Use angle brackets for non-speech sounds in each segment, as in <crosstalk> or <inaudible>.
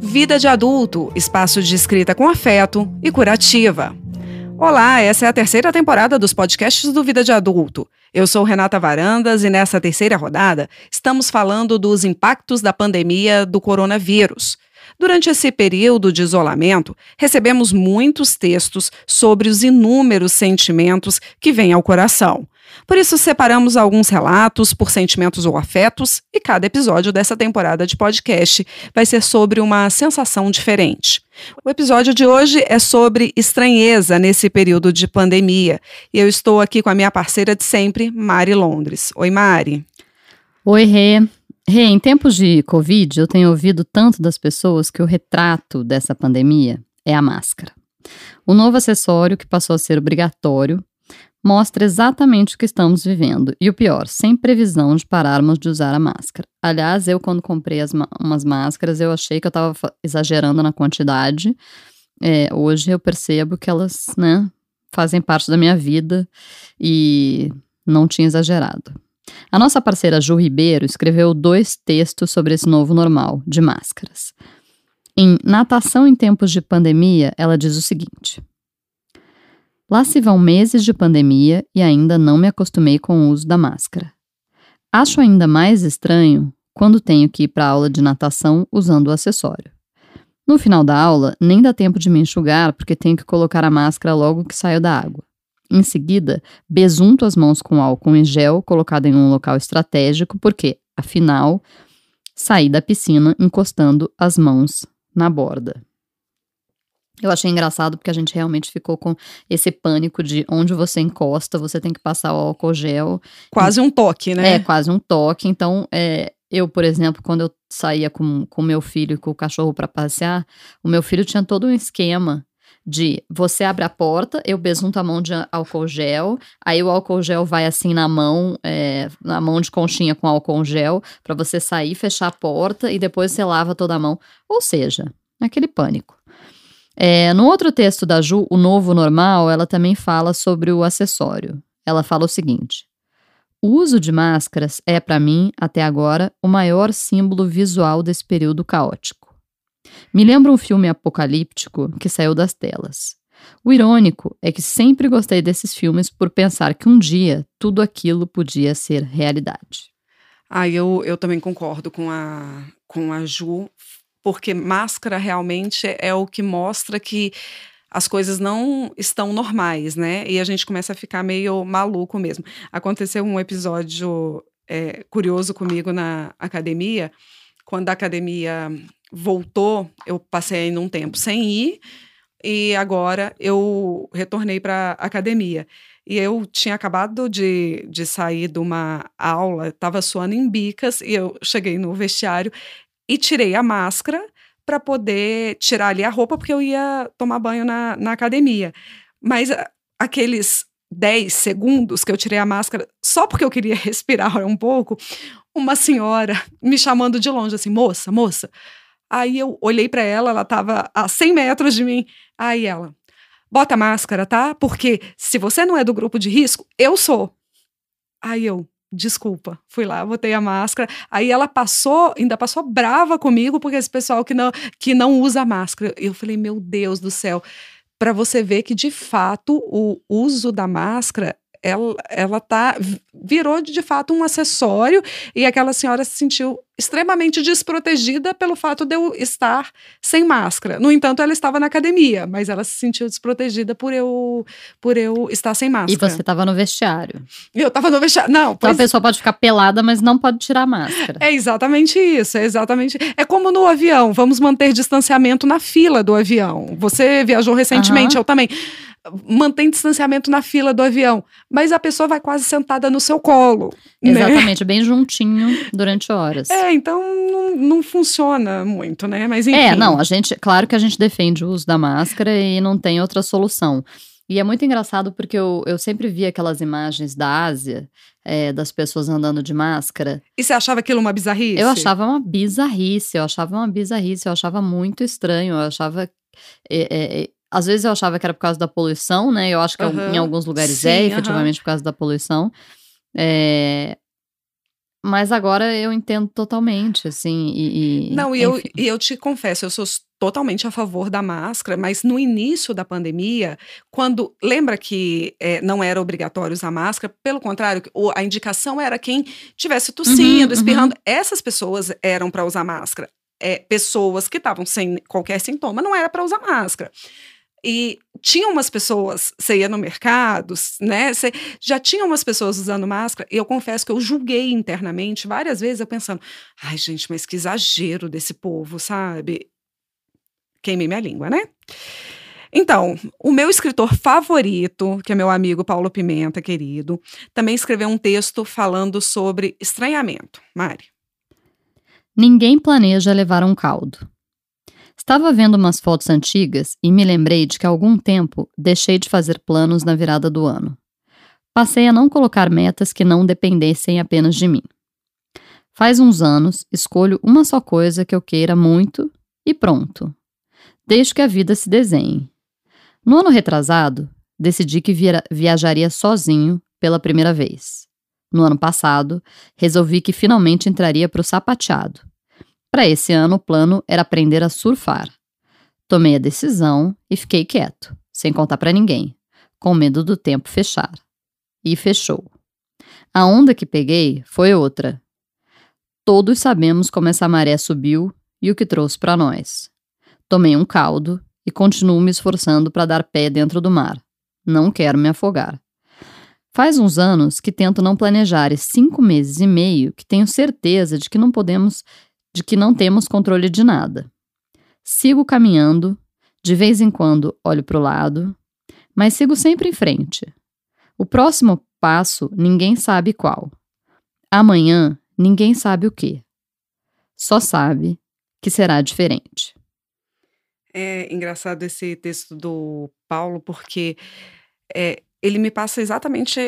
Vida de Adulto, espaço de escrita com afeto e curativa. Olá, essa é a terceira temporada dos podcasts do Vida de Adulto. Eu sou Renata Varandas e nessa terceira rodada estamos falando dos impactos da pandemia do coronavírus. Durante esse período de isolamento, recebemos muitos textos sobre os inúmeros sentimentos que vêm ao coração. Por isso, separamos alguns relatos por sentimentos ou afetos, e cada episódio dessa temporada de podcast vai ser sobre uma sensação diferente. O episódio de hoje é sobre estranheza nesse período de pandemia. E eu estou aqui com a minha parceira de sempre, Mari Londres. Oi, Mari. Oi, Rê. Rê, em tempos de Covid, eu tenho ouvido tanto das pessoas que o retrato dessa pandemia é a máscara. O novo acessório que passou a ser obrigatório mostra exatamente o que estamos vivendo. E o pior, sem previsão de pararmos de usar a máscara. Aliás, eu, quando comprei as, umas máscaras, eu achei que eu estava exagerando na quantidade. É, hoje eu percebo que elas, né, fazem parte da minha vida e não tinha exagerado. A nossa parceira Ju Ribeiro escreveu dois textos sobre esse novo normal de máscaras. Em Natação em Tempos de Pandemia, ela diz o seguinte: Lá se vão meses de pandemia e ainda não me acostumei com o uso da máscara. Acho ainda mais estranho quando tenho que ir para aula de natação usando o acessório. No final da aula, nem dá tempo de me enxugar porque tenho que colocar a máscara logo que saio da água. Em seguida, besunto as mãos com álcool em gel colocado em um local estratégico, porque, afinal, saí da piscina encostando as mãos na borda. Eu achei engraçado porque a gente realmente ficou com esse pânico de onde você encosta, você tem que passar o álcool gel. Quase um toque, né? É, quase um toque. Então, é, eu, por exemplo, quando eu saía com o meu filho e com o cachorro para passear, o meu filho tinha todo um esquema de você abre a porta, eu besunto a mão de álcool gel, aí o álcool gel vai assim na mão, é, na mão de conchinha com álcool gel, para você sair, fechar a porta e depois você lava toda a mão. Ou seja, aquele pânico. É, no outro texto da Ju, O Novo Normal, ela também fala sobre o acessório. Ela fala o seguinte: O uso de máscaras é, para mim, até agora, o maior símbolo visual desse período caótico. Me lembra um filme apocalíptico que saiu das telas. O irônico é que sempre gostei desses filmes por pensar que um dia tudo aquilo podia ser realidade. Ah, eu, eu também concordo com a, com a Ju porque máscara realmente é o que mostra que as coisas não estão normais, né? E a gente começa a ficar meio maluco mesmo. Aconteceu um episódio é, curioso comigo na academia, quando a academia voltou, eu passei num tempo sem ir e agora eu retornei para a academia. E eu tinha acabado de, de sair de uma aula, estava suando em bicas, e eu cheguei no vestiário e tirei a máscara para poder tirar ali a roupa, porque eu ia tomar banho na, na academia. Mas aqueles 10 segundos que eu tirei a máscara, só porque eu queria <laughs> respirar um pouco, uma senhora me chamando de longe, assim, moça, moça. Aí eu olhei para ela, ela estava a 100 metros de mim. Aí ela, bota máscara, tá? Porque se você não é do grupo de risco, eu sou. Aí eu, desculpa, fui lá, botei a máscara. Aí ela passou, ainda passou brava comigo, porque esse pessoal que não, que não usa máscara. Eu falei, meu Deus do céu. Para você ver que, de fato, o uso da máscara ela, ela tá, virou de fato um acessório e aquela senhora se sentiu extremamente desprotegida pelo fato de eu estar sem máscara. No entanto, ela estava na academia, mas ela se sentiu desprotegida por eu por eu estar sem máscara. E você estava no vestiário. Eu estava no vestiário. Não, então pois... a pessoa pode ficar pelada, mas não pode tirar a máscara. É exatamente isso, é exatamente. É como no avião, vamos manter distanciamento na fila do avião. Você viajou recentemente, uhum. eu também mantém distanciamento na fila do avião, mas a pessoa vai quase sentada no seu colo. Né? Exatamente, né? bem juntinho durante horas. É, então não, não funciona muito, né? Mas enfim. É, não, a gente, claro que a gente defende o uso da máscara e não tem outra solução. E é muito engraçado porque eu, eu sempre vi aquelas imagens da Ásia, é, das pessoas andando de máscara. E você achava aquilo uma bizarrice? Eu achava uma bizarrice, eu achava uma bizarrice, eu achava muito estranho, eu achava. É, é, às vezes eu achava que era por causa da poluição, né? Eu acho que uhum. em alguns lugares Sim, é efetivamente uhum. por causa da poluição. É... Mas agora eu entendo totalmente, assim, e... e Não, e eu, e eu te confesso, eu sou totalmente a favor da máscara, mas no início da pandemia, quando... Lembra que é, não era obrigatório usar máscara? Pelo contrário, a indicação era quem tivesse tossindo, uhum, espirrando. Uhum. Essas pessoas eram para usar máscara. É, pessoas que estavam sem qualquer sintoma, não era para usar máscara. E tinha umas pessoas, você ia no mercado, né? Você, já tinha umas pessoas usando máscara, e eu confesso que eu julguei internamente várias vezes, eu pensando, ai, gente, mas que exagero desse povo, sabe? Queimei minha língua, né? Então, o meu escritor favorito, que é meu amigo Paulo Pimenta, querido, também escreveu um texto falando sobre estranhamento. Mari. Ninguém planeja levar um caldo. Estava vendo umas fotos antigas e me lembrei de que há algum tempo deixei de fazer planos na virada do ano. Passei a não colocar metas que não dependessem apenas de mim. Faz uns anos, escolho uma só coisa que eu queira muito e pronto. Deixo que a vida se desenhe. No ano retrasado, decidi que via viajaria sozinho pela primeira vez. No ano passado, resolvi que finalmente entraria para o sapateado para esse ano, o plano era aprender a surfar. Tomei a decisão e fiquei quieto, sem contar para ninguém, com medo do tempo fechar. E fechou. A onda que peguei foi outra. Todos sabemos como essa maré subiu e o que trouxe para nós. Tomei um caldo e continuo me esforçando para dar pé dentro do mar. Não quero me afogar. Faz uns anos que tento não planejar e cinco meses e meio que tenho certeza de que não podemos de que não temos controle de nada. Sigo caminhando, de vez em quando olho para o lado, mas sigo sempre em frente. O próximo passo ninguém sabe qual. Amanhã ninguém sabe o que. Só sabe que será diferente. É engraçado esse texto do Paulo, porque é, ele me passa exatamente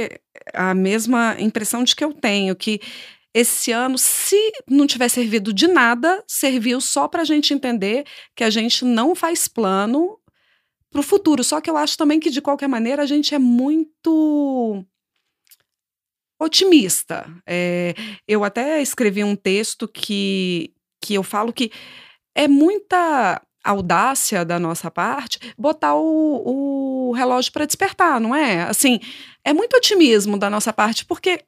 a mesma impressão de que eu tenho, que esse ano, se não tiver servido de nada, serviu só para a gente entender que a gente não faz plano para o futuro. Só que eu acho também que, de qualquer maneira, a gente é muito otimista. É, eu até escrevi um texto que, que eu falo que é muita audácia da nossa parte botar o, o relógio para despertar, não é? Assim, é muito otimismo da nossa parte, porque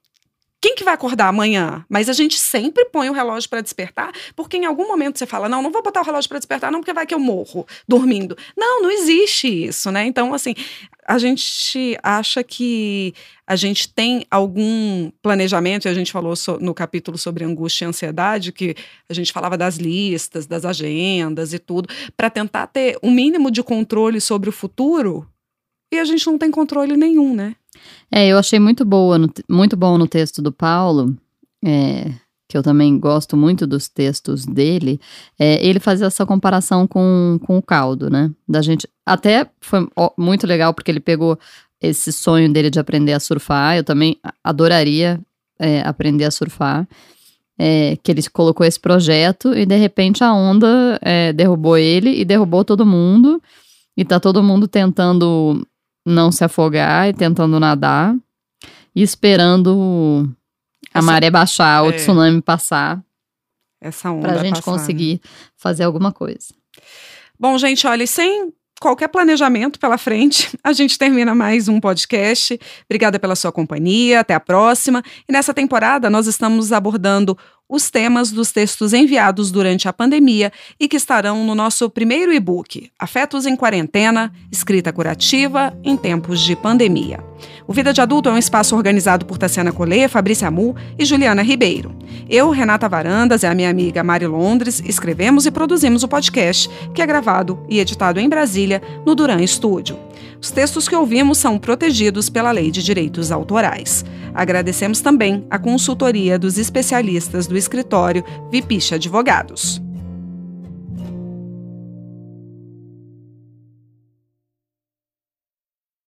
quem que vai acordar amanhã? Mas a gente sempre põe o relógio para despertar, porque em algum momento você fala: não, não vou botar o relógio para despertar, não, porque vai que eu morro dormindo. Não, não existe isso, né? Então, assim, a gente acha que a gente tem algum planejamento, e a gente falou so, no capítulo sobre angústia e ansiedade, que a gente falava das listas, das agendas e tudo, para tentar ter um mínimo de controle sobre o futuro, e a gente não tem controle nenhum, né? É, eu achei muito boa, no, muito bom no texto do Paulo, é, que eu também gosto muito dos textos dele, é, ele fazia essa comparação com, com o caldo, né? Da gente. Até foi muito legal, porque ele pegou esse sonho dele de aprender a surfar. Eu também adoraria é, aprender a surfar. É, que ele colocou esse projeto e de repente a onda é, derrubou ele e derrubou todo mundo. E tá todo mundo tentando não se afogar e tentando nadar e esperando a Essa, maré baixar, é, o tsunami passar. Essa onda pra gente passar, conseguir né? fazer alguma coisa. Bom, gente, olha, sem qualquer planejamento pela frente, <laughs> a gente termina mais um podcast. Obrigada pela sua companhia, até a próxima. E nessa temporada nós estamos abordando os temas dos textos enviados durante a pandemia e que estarão no nosso primeiro e-book, Afetos em Quarentena, Escrita Curativa em Tempos de Pandemia. O Vida de Adulto é um espaço organizado por Tassiana Colê, Fabrícia Amu e Juliana Ribeiro. Eu, Renata Varandas e a minha amiga Mari Londres escrevemos e produzimos o podcast, que é gravado e editado em Brasília, no Duran Studio. Os textos que ouvimos são protegidos pela Lei de Direitos Autorais. Agradecemos também a consultoria dos especialistas do escritório Vipicha Advogados.